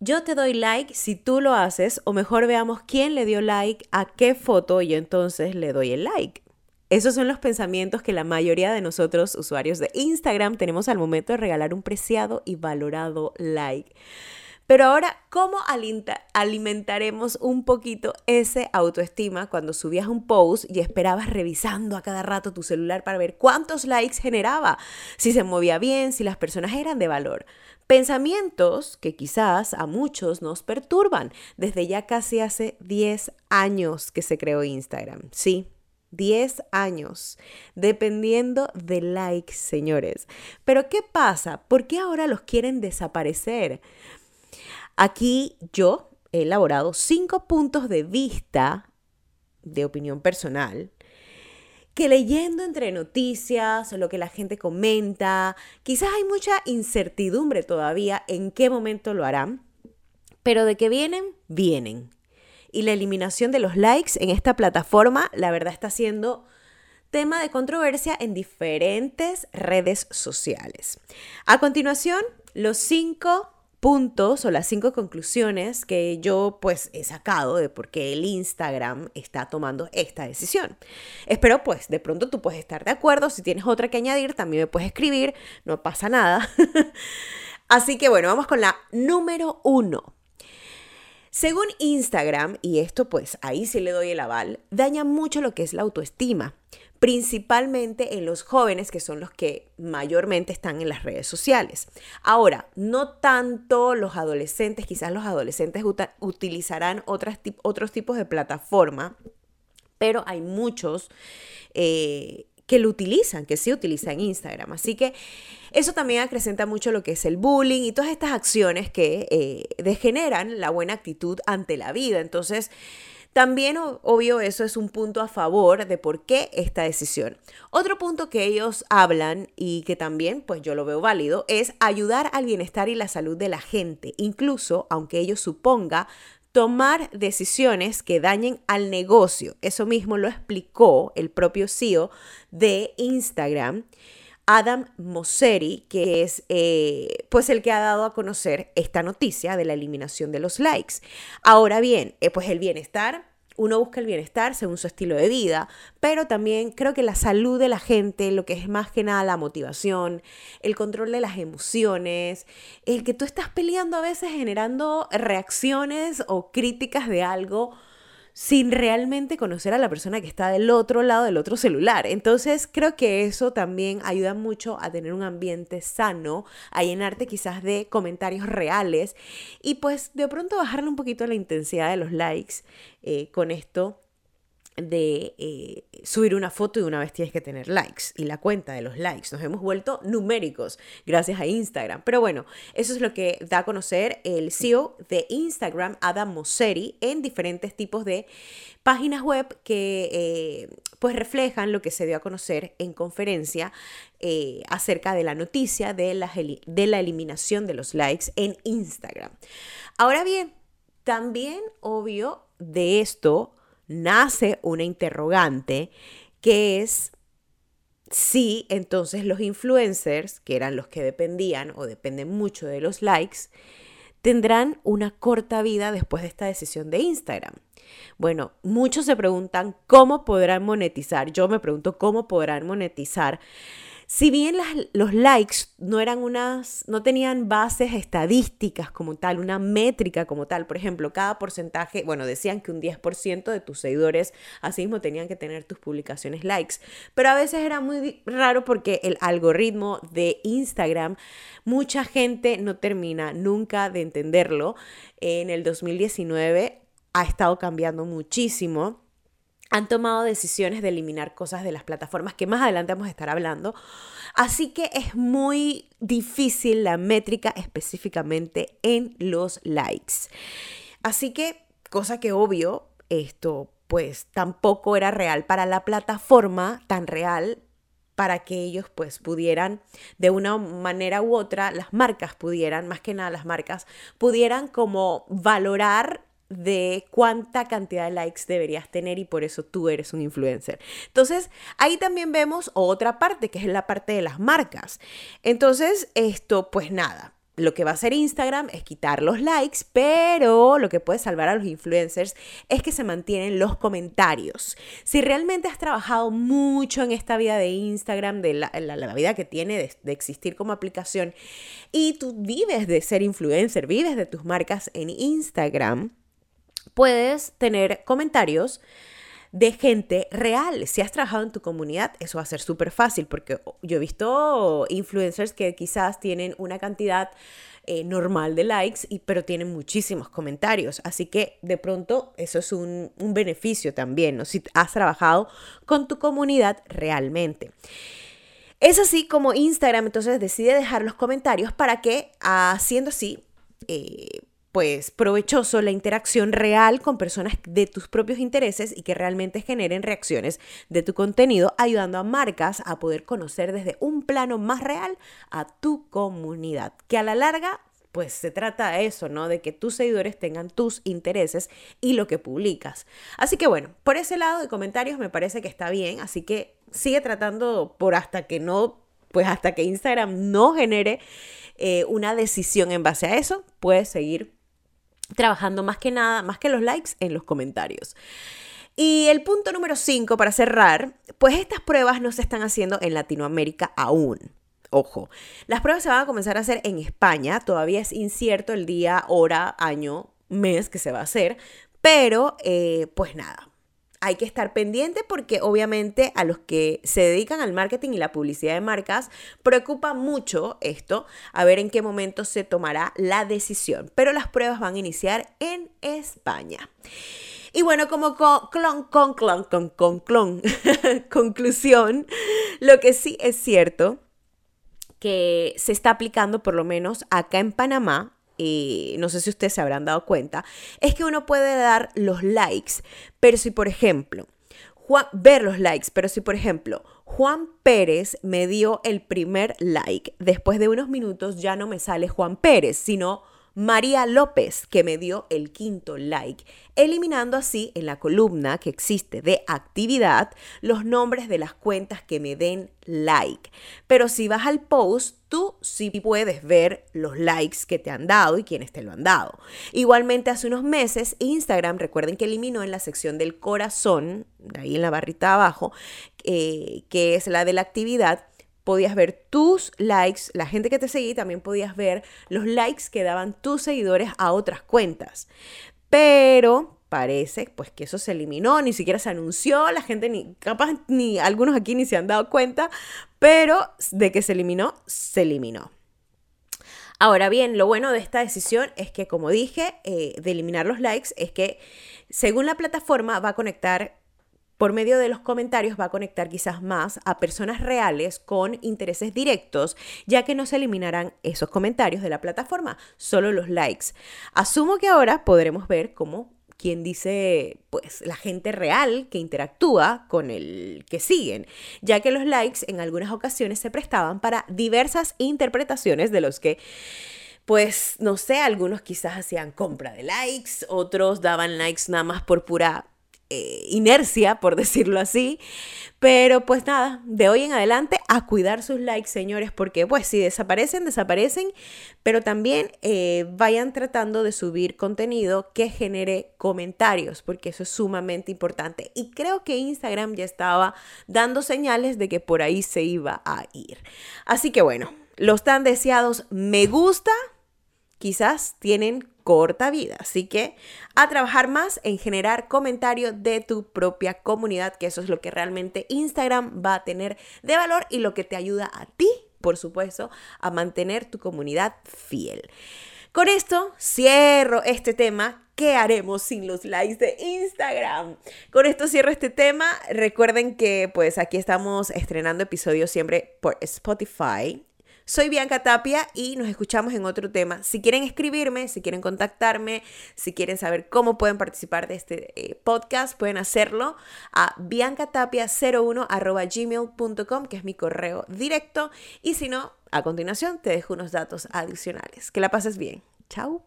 yo te doy like si tú lo haces o mejor veamos quién le dio like a qué foto y entonces le doy el like. Esos son los pensamientos que la mayoría de nosotros, usuarios de Instagram, tenemos al momento de regalar un preciado y valorado like. Pero ahora, ¿cómo alimentaremos un poquito ese autoestima cuando subías un post y esperabas revisando a cada rato tu celular para ver cuántos likes generaba, si se movía bien, si las personas eran de valor? Pensamientos que quizás a muchos nos perturban desde ya casi hace 10 años que se creó Instagram. Sí, 10 años, dependiendo de likes, señores. Pero ¿qué pasa? ¿Por qué ahora los quieren desaparecer? Aquí yo he elaborado cinco puntos de vista de opinión personal que leyendo entre noticias lo que la gente comenta, quizás hay mucha incertidumbre todavía en qué momento lo harán, pero de que vienen, vienen. Y la eliminación de los likes en esta plataforma, la verdad está siendo tema de controversia en diferentes redes sociales. A continuación, los cinco puntos o las cinco conclusiones que yo pues he sacado de por qué el Instagram está tomando esta decisión. Espero pues de pronto tú puedes estar de acuerdo, si tienes otra que añadir también me puedes escribir, no pasa nada. Así que bueno, vamos con la número uno. Según Instagram, y esto pues ahí sí le doy el aval, daña mucho lo que es la autoestima principalmente en los jóvenes que son los que mayormente están en las redes sociales. Ahora, no tanto los adolescentes, quizás los adolescentes utilizarán otras, otros tipos de plataforma, pero hay muchos eh, que lo utilizan, que sí utilizan Instagram. Así que eso también acrecenta mucho lo que es el bullying y todas estas acciones que eh, degeneran la buena actitud ante la vida. Entonces, también, obvio, eso es un punto a favor de por qué esta decisión. Otro punto que ellos hablan y que también, pues yo lo veo válido, es ayudar al bienestar y la salud de la gente, incluso aunque ello suponga tomar decisiones que dañen al negocio. Eso mismo lo explicó el propio CEO de Instagram. Adam Mosseri, que es eh, pues el que ha dado a conocer esta noticia de la eliminación de los likes. Ahora bien, eh, pues el bienestar uno busca el bienestar según su estilo de vida, pero también creo que la salud de la gente, lo que es más que nada la motivación, el control de las emociones, el que tú estás peleando a veces generando reacciones o críticas de algo sin realmente conocer a la persona que está del otro lado del otro celular. Entonces creo que eso también ayuda mucho a tener un ambiente sano, a llenarte quizás de comentarios reales y pues de pronto bajarle un poquito la intensidad de los likes eh, con esto de eh, subir una foto y una vez tienes que tener likes y la cuenta de los likes. Nos hemos vuelto numéricos gracias a Instagram. Pero bueno, eso es lo que da a conocer el CEO de Instagram, Adam Mosseri, en diferentes tipos de páginas web que eh, pues reflejan lo que se dio a conocer en conferencia eh, acerca de la noticia de la, de la eliminación de los likes en Instagram. Ahora bien, también obvio de esto nace una interrogante que es si entonces los influencers, que eran los que dependían o dependen mucho de los likes, tendrán una corta vida después de esta decisión de Instagram. Bueno, muchos se preguntan cómo podrán monetizar. Yo me pregunto cómo podrán monetizar si bien los likes no eran unas, no tenían bases estadísticas como tal, una métrica como tal, por ejemplo, cada porcentaje, bueno, decían que un 10% de tus seguidores así mismo tenían que tener tus publicaciones likes, pero a veces era muy raro porque el algoritmo de Instagram, mucha gente no termina nunca de entenderlo. En el 2019 ha estado cambiando muchísimo han tomado decisiones de eliminar cosas de las plataformas que más adelante vamos a estar hablando. Así que es muy difícil la métrica específicamente en los likes. Así que, cosa que obvio, esto pues tampoco era real para la plataforma, tan real para que ellos pues pudieran de una manera u otra, las marcas pudieran, más que nada las marcas, pudieran como valorar de cuánta cantidad de likes deberías tener y por eso tú eres un influencer. Entonces, ahí también vemos otra parte, que es la parte de las marcas. Entonces, esto, pues nada, lo que va a hacer Instagram es quitar los likes, pero lo que puede salvar a los influencers es que se mantienen los comentarios. Si realmente has trabajado mucho en esta vida de Instagram, de la, vida que tiene de, de existir como aplicación, y tú vives de ser influencer, vives de tus marcas en Instagram, puedes tener comentarios de gente real. Si has trabajado en tu comunidad, eso va a ser súper fácil porque yo he visto influencers que quizás tienen una cantidad eh, normal de likes, pero tienen muchísimos comentarios. Así que de pronto eso es un, beneficio también, ¿no? Si has trabajado con tu comunidad realmente. Es así como Instagram entonces decide dejar los comentarios para que, haciendo así, eh, pues provechoso la interacción real con personas de tus propios intereses y que realmente generen reacciones de tu contenido, ayudando a marcas a poder conocer desde un plano más real a tu comunidad, que a la larga pues se trata de eso, ¿no? De que tus seguidores tengan tus intereses y lo que publicas. Así que bueno, por ese lado de comentarios me parece que está bien, así que sigue tratando por hasta que no, pues hasta que Instagram no genere eh, una decisión en base a eso, puedes seguir trabajando más que nada, más que los likes, en los comentarios. Y el punto número 5 para cerrar, pues estas pruebas no se están haciendo en Latinoamérica aún. Ojo, las pruebas se van a comenzar a hacer en España, todavía es incierto el día, hora, año, mes que se va a hacer, pero eh, pues nada, hay que estar pendiente porque obviamente a los que se dedican al marketing y la publicidad de marcas preocupa mucho esto, a ver en qué momento se tomará la decisión. Pero las pruebas van a iniciar en España. Y bueno, como clon, con, clon, con, con, clon, conclusión, lo que sí es cierto que se está aplicando por lo menos acá en Panamá y no sé si ustedes se habrán dado cuenta, es que uno puede dar los likes, pero si por ejemplo, Juan, ver los likes, pero si por ejemplo Juan Pérez me dio el primer like, después de unos minutos ya no me sale Juan Pérez, sino María López, que me dio el quinto like, eliminando así en la columna que existe de actividad los nombres de las cuentas que me den like. Pero si vas al post, tú sí puedes ver los likes que te han dado y quienes te lo han dado. Igualmente, hace unos meses, Instagram, recuerden que eliminó en la sección del corazón, ahí en la barrita abajo, eh, que es la de la actividad, podías ver tus likes, la gente que te seguía, también podías ver los likes que daban tus seguidores a otras cuentas. Pero parece pues que eso se eliminó, ni siquiera se anunció, la gente ni capaz ni algunos aquí ni se han dado cuenta, pero de que se eliminó, se eliminó. Ahora bien, lo bueno de esta decisión es que, como dije, eh, de eliminar los likes, es que según la plataforma va a conectar por medio de los comentarios va a conectar quizás más a personas reales con intereses directos, ya que no se eliminarán esos comentarios de la plataforma, solo los likes. Asumo que ahora podremos ver cómo quien dice, pues, la gente real que interactúa con el que siguen, ya que los likes en algunas ocasiones se prestaban para diversas interpretaciones de los que pues no sé, algunos quizás hacían compra de likes, otros daban likes nada más por pura eh, inercia, por decirlo así. Pero pues nada, de hoy en adelante a cuidar sus likes, señores, porque pues si desaparecen, desaparecen, pero también eh, vayan tratando de subir contenido que genere comentarios, porque eso es sumamente importante. Y creo que Instagram ya estaba dando señales de que por ahí se iba a ir. Así que bueno, los tan deseados me gusta, quizás tienen corta vida. Así que a trabajar más en generar comentarios de tu propia comunidad, que eso es lo que realmente Instagram va a tener de valor y lo que te ayuda a ti, por supuesto, a mantener tu comunidad fiel. Con esto cierro este tema. ¿Qué haremos sin los likes de Instagram? Con esto cierro este tema. Recuerden que pues aquí estamos estrenando episodios siempre por Spotify. Soy Bianca Tapia y nos escuchamos en otro tema. Si quieren escribirme, si quieren contactarme, si quieren saber cómo pueden participar de este eh, podcast, pueden hacerlo a biancatapia01 gmail.com, que es mi correo directo. Y si no, a continuación te dejo unos datos adicionales. Que la pases bien. Chao.